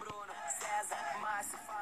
Bruno, César, Márcio, Fael.